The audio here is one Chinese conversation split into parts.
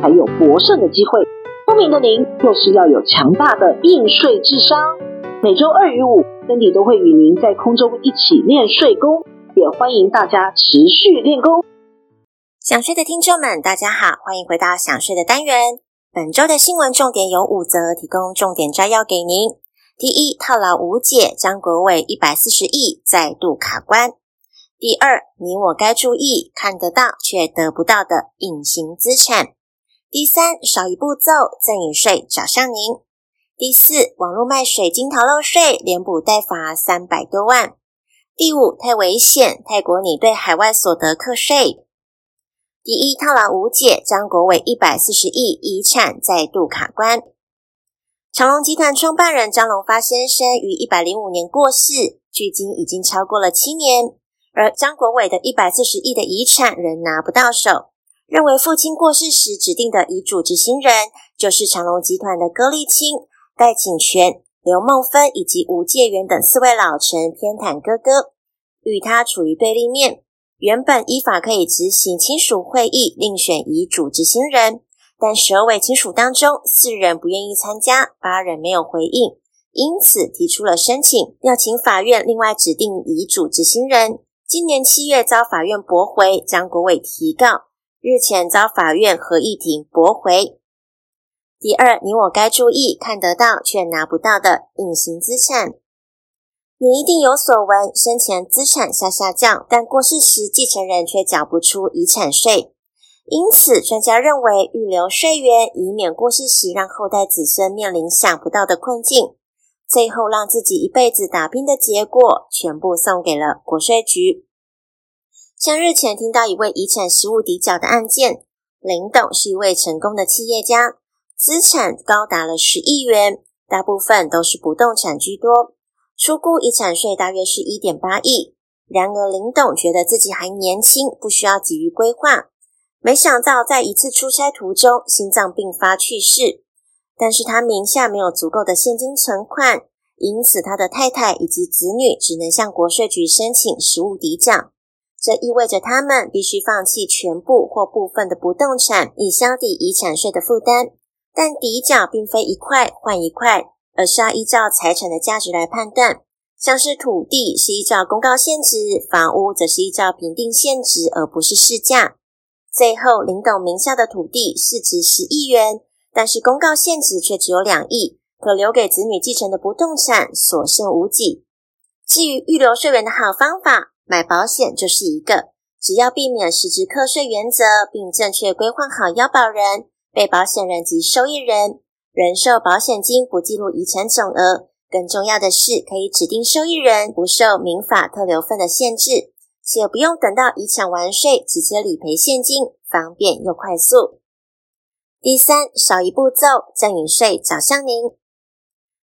才有博胜的机会。聪明的您，就是要有强大的应税智商。每周二与五，Cindy 都会与您在空中一起练税功，也欢迎大家持续练功。想睡的听众们，大家好，欢迎回到想睡的单元。本周的新闻重点有五则，提供重点摘要给您。第一，套牢无解，张国纬一百四十亿再度卡关。第二，你我该注意看得到却得不到的隐形资产。第三，少一步骤，赠与税找上您。第四，网络卖水晶逃漏税，连补带罚三百多万。第五，太危险，泰国拟对海外所得课税。第一，套牢无解，张国伟一百四十亿遗产再度卡关。长隆集团创办人张荣发先生于一百零五年过世，距今已经超过了七年，而张国伟的一百四十亿的遗产仍拿不到手。认为父亲过世时指定的遗嘱执行人就是长隆集团的戈立青、戴锦泉、刘孟芬以及吴介元等四位老臣偏袒哥哥，与他处于对立面。原本依法可以执行亲属会议另选遗嘱执行人，但十二位亲属当中，四人不愿意参加，八人没有回应，因此提出了申请，要请法院另外指定遗嘱执行人。今年七月遭法院驳回，张国伟提告，日前遭法院合议庭驳回。第二，你我该注意看得到却拿不到的隐形资产。你一定有所闻，生前资产下下降，但过世时继承人却缴不出遗产税。因此，专家认为预留税源，以免过世时让后代子孙面临想不到的困境，最后让自己一辈子打拼的结果，全部送给了国税局。像日前听到一位遗产实物抵缴的案件，林董是一位成功的企业家，资产高达了十亿元，大部分都是不动产居多。初估遗产税大约是一点八亿，然而林董觉得自己还年轻，不需要急于规划。没想到在一次出差途中，心脏病发去世。但是他名下没有足够的现金存款，因此他的太太以及子女只能向国税局申请实物抵缴。这意味着他们必须放弃全部或部分的不动产，以消抵遗产税的负担。但抵缴并非一块换一块。而是要依照财产的价值来判断，像是土地是依照公告现值，房屋则是依照评定现值，而不是市价。最后，林董名下的土地市值十亿元，但是公告现值却只有两亿，可留给子女继承的不动产所剩无几。至于预留税源的好方法，买保险就是一个，只要避免实质课税原则，并正确规划好要保人、被保险人及受益人。人寿保险金不计入遗产总额，更重要的是可以指定受益人不受民法特留份的限制，且不用等到遗产完税直接理赔现金，方便又快速。第三，少一步骤，赠与税找上您。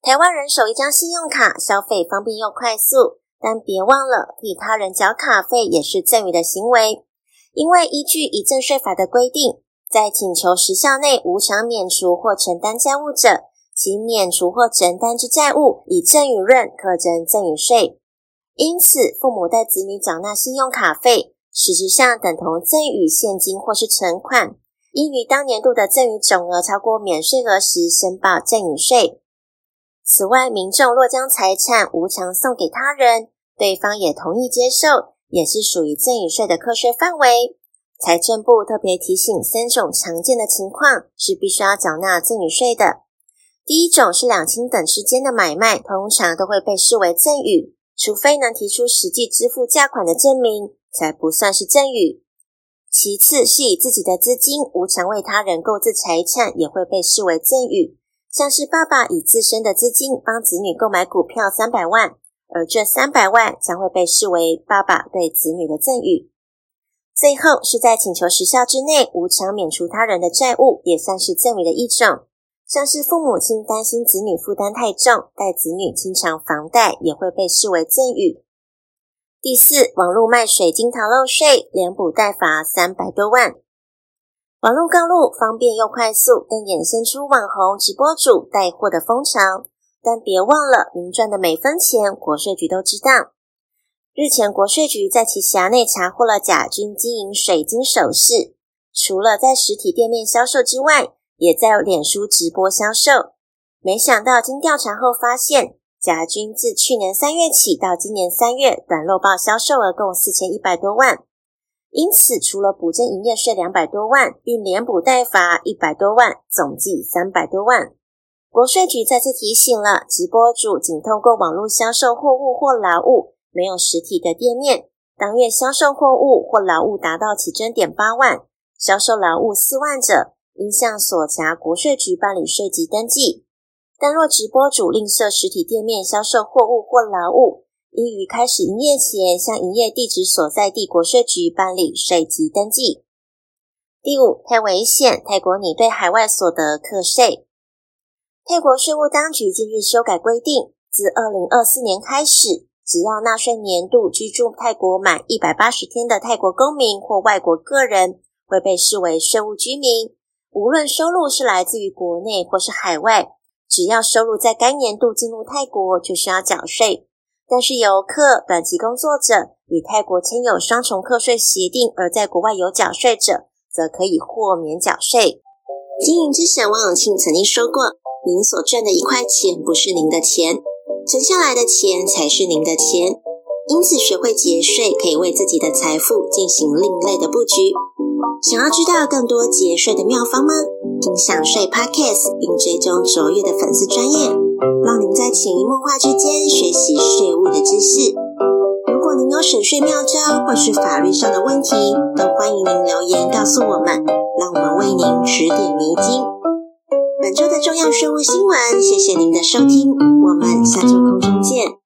台湾人手一张信用卡，消费方便又快速，但别忘了替他人缴卡费也是赠与的行为，因为依据遗赠税法的规定。在请求时效内无偿免除或承担债务者，其免除或承担之债务以赠与论课征赠与税。因此，父母代子女缴纳信用卡费，实质上等同赠与现金或是存款，应于当年度的赠与总额超过免税额时申报赠与税。此外，民众若将财产无偿送给他人，对方也同意接受，也是属于赠与税的课税范围。财政部特别提醒，三种常见的情况是必须要缴纳赠与税的。第一种是两亲等之间的买卖，通常都会被视为赠与，除非能提出实际支付价款的证明，才不算是赠与。其次是以自己的资金无偿为他人购置财产，也会被视为赠与，像是爸爸以自身的资金帮子女购买股票三百万，而这三百万将会被视为爸爸对子女的赠与。最后是在请求时效之内无偿免除他人的债务，也算是赠与的一种。像是父母亲担心子女负担太重，带子女清偿房贷，也会被视为赠与。第四，网络卖水晶逃漏税，连补带罚三百多万。网络购物方便又快速，更衍生出网红直播主带货的风潮。但别忘了，您赚的每分钱，国税局都知道。日前，国税局在其辖内查获了甲君经营水晶首饰，除了在实体店面销售之外，也在脸书直播销售。没想到，经调查后发现，甲君自去年三月起到今年三月，短漏报销售额共四千一百多万。因此，除了补征营业税两百多万，并连补带罚一百多万，总计三百多万。国税局再次提醒了直播主，仅透过网络销售货物或劳务。没有实体的店面，当月销售货物或劳务达到起征点八万，销售劳务四万者，应向所辖国税局办理税籍登记。但若直播主另设实体店面销售货物或劳务，应于开始营业前向营业地址所在地国税局办理税籍登记。第五，太危险！泰国拟对海外所得课税。泰国税务当局近日修改规定，自二零二四年开始。只要纳税年度居住泰国满一百八十天的泰国公民或外国个人，会被视为税务居民。无论收入是来自于国内或是海外，只要收入在该年度进入泰国，就需要缴税。但是游客、短期工作者与泰国签有双重课税协定而在国外有缴税者，则可以豁免缴税。经营之神王永庆曾经说过：“您所赚的一块钱，不是您的钱。”存下来的钱才是您的钱，因此学会节税可以为自己的财富进行另类的布局。想要知道更多节税的妙方吗？听享税 Podcast 并追踪卓越的粉丝专业，让您在潜移默化之间学习税务的知识。如果您有省税妙招或是法律上的问题，都欢迎您留言告诉我们，让我们为您指点迷津。本周的重要税务新闻，谢谢您的收听，我们下周空见。